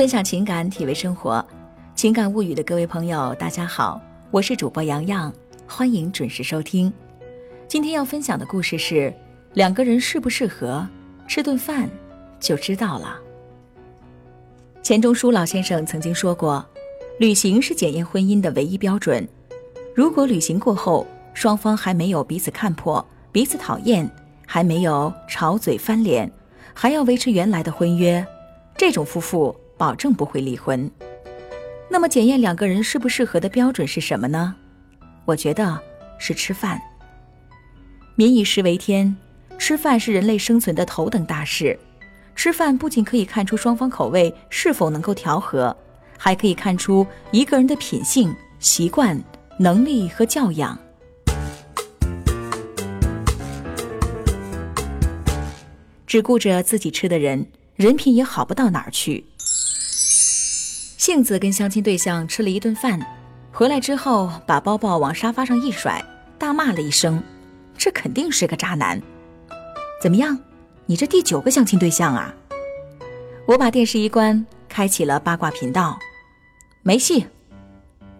分享情感，体味生活，情感物语的各位朋友，大家好，我是主播洋洋，欢迎准时收听。今天要分享的故事是：两个人适不适合吃顿饭就知道了。钱钟书老先生曾经说过，旅行是检验婚姻的唯一标准。如果旅行过后，双方还没有彼此看破、彼此讨厌，还没有吵嘴翻脸，还要维持原来的婚约，这种夫妇保证不会离婚。那么，检验两个人适不适合的标准是什么呢？我觉得是吃饭。民以食为天，吃饭是人类生存的头等大事。吃饭不仅可以看出双方口味是否能够调和，还可以看出一个人的品性、习惯、能力和教养。只顾着自己吃的人，人品也好不到哪儿去。杏子跟相亲对象吃了一顿饭，回来之后把包包往沙发上一甩，大骂了一声：“这肯定是个渣男！”怎么样，你这第九个相亲对象啊？我把电视一关，开启了八卦频道，没戏。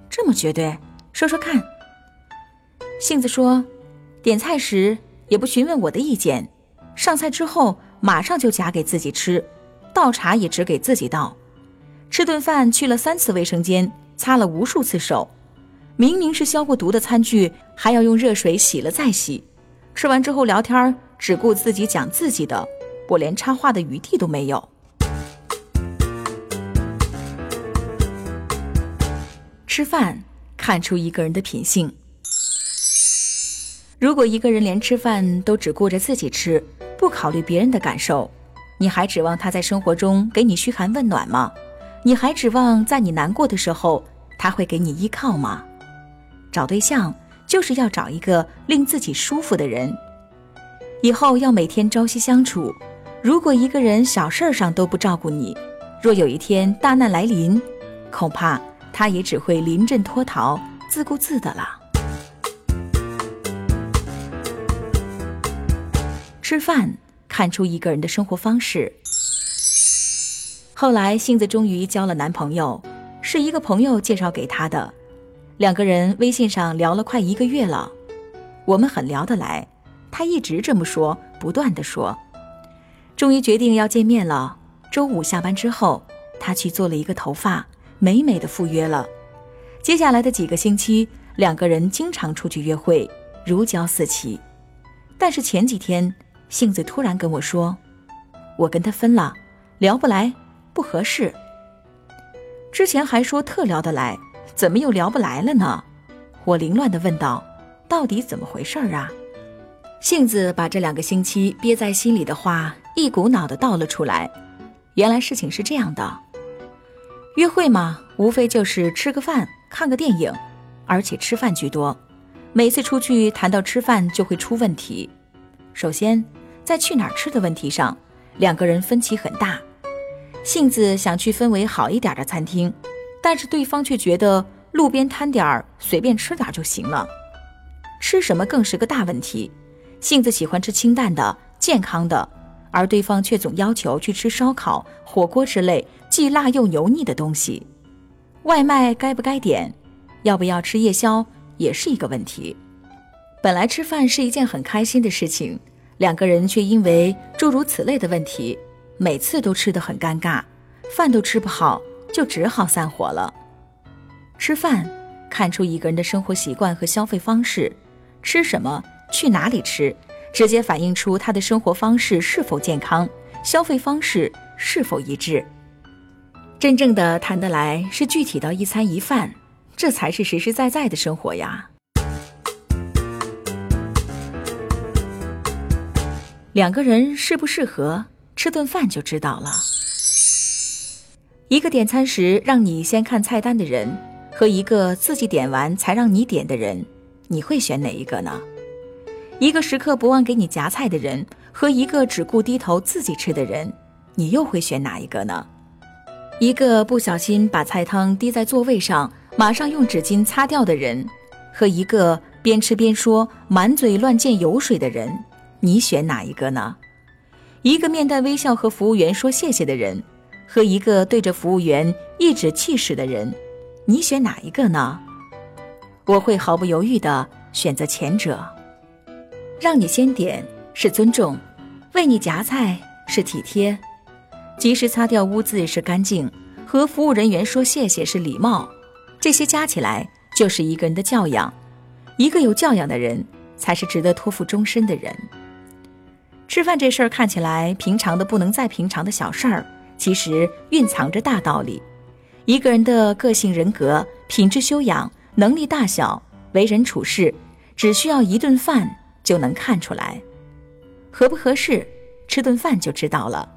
这么绝对？说说看。杏子说：“点菜时也不询问我的意见。”上菜之后马上就夹给自己吃，倒茶也只给自己倒，吃顿饭去了三次卫生间，擦了无数次手，明明是消过毒的餐具，还要用热水洗了再洗。吃完之后聊天只顾自己讲自己的，我连插话的余地都没有。吃饭看出一个人的品性，如果一个人连吃饭都只顾着自己吃。不考虑别人的感受，你还指望他在生活中给你嘘寒问暖吗？你还指望在你难过的时候他会给你依靠吗？找对象就是要找一个令自己舒服的人，以后要每天朝夕相处。如果一个人小事上都不照顾你，若有一天大难来临，恐怕他也只会临阵脱逃，自顾自的了。吃饭看出一个人的生活方式。后来，杏子终于交了男朋友，是一个朋友介绍给她的。两个人微信上聊了快一个月了，我们很聊得来。他一直这么说，不断的说。终于决定要见面了。周五下班之后，他去做了一个头发，美美的赴约了。接下来的几个星期，两个人经常出去约会，如胶似漆。但是前几天。杏子突然跟我说：“我跟他分了，聊不来，不合适。”之前还说特聊得来，怎么又聊不来了呢？我凌乱的问道：“到底怎么回事儿啊？”杏子把这两个星期憋在心里的话一股脑的倒了出来。原来事情是这样的：约会嘛，无非就是吃个饭、看个电影，而且吃饭居多。每次出去谈到吃饭，就会出问题。首先。在去哪儿吃的问题上，两个人分歧很大。杏子想去氛围好一点的餐厅，但是对方却觉得路边摊点儿随便吃点就行了。吃什么更是个大问题。杏子喜欢吃清淡的、健康的，而对方却总要求去吃烧烤、火锅之类既辣又油腻的东西。外卖该不该点？要不要吃夜宵也是一个问题。本来吃饭是一件很开心的事情。两个人却因为诸如此类的问题，每次都吃得很尴尬，饭都吃不好，就只好散伙了。吃饭看出一个人的生活习惯和消费方式，吃什么、去哪里吃，直接反映出他的生活方式是否健康，消费方式是否一致。真正的谈得来是具体到一餐一饭，这才是实实在在的生活呀。两个人适不适合吃顿饭就知道了。一个点餐时让你先看菜单的人，和一个自己点完才让你点的人，你会选哪一个呢？一个时刻不忘给你夹菜的人，和一个只顾低头自己吃的人，你又会选哪一个呢？一个不小心把菜汤滴在座位上，马上用纸巾擦掉的人，和一个边吃边说满嘴乱溅油水的人。你选哪一个呢？一个面带微笑和服务员说谢谢的人，和一个对着服务员颐指气使的人，你选哪一个呢？我会毫不犹豫地选择前者。让你先点是尊重，为你夹菜是体贴，及时擦掉污渍是干净，和服务人员说谢谢是礼貌。这些加起来就是一个人的教养。一个有教养的人，才是值得托付终身的人。吃饭这事儿看起来平常的不能再平常的小事儿，其实蕴藏着大道理。一个人的个性、人格、品质、修养、能力大小、为人处事，只需要一顿饭就能看出来。合不合适，吃顿饭就知道了。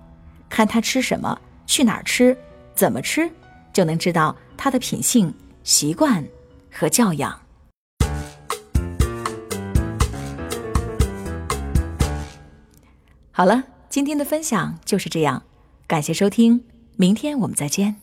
看他吃什么，去哪儿吃，怎么吃，就能知道他的品性、习惯和教养。好了，今天的分享就是这样，感谢收听，明天我们再见。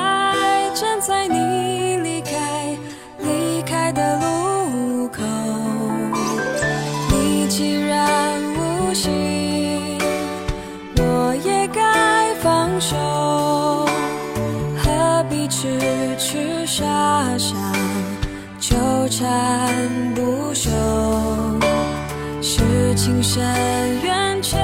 痴痴傻傻纠缠不休？是情深缘浅，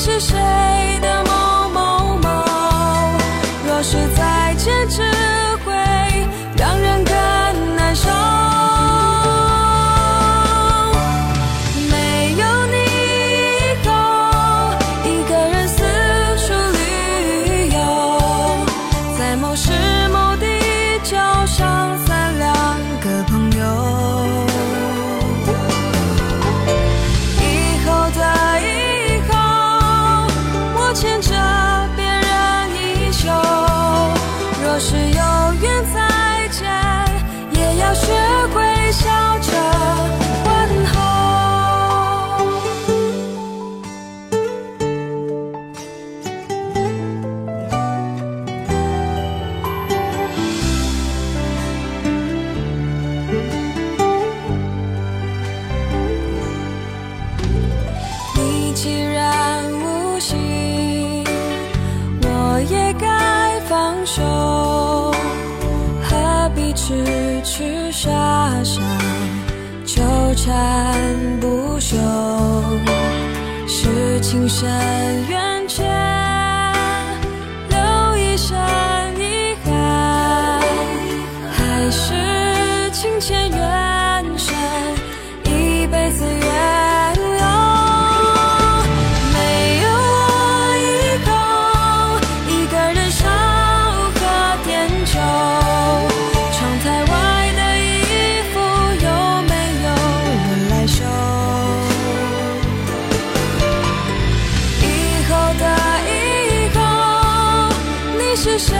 是谁的某某某？若是再见，只会让人更难受。没有你以后，一个人四处旅游，在某时某地就像也该放手，何必痴痴傻傻纠缠不休？是情深缘浅，留一身遗憾，还是是谁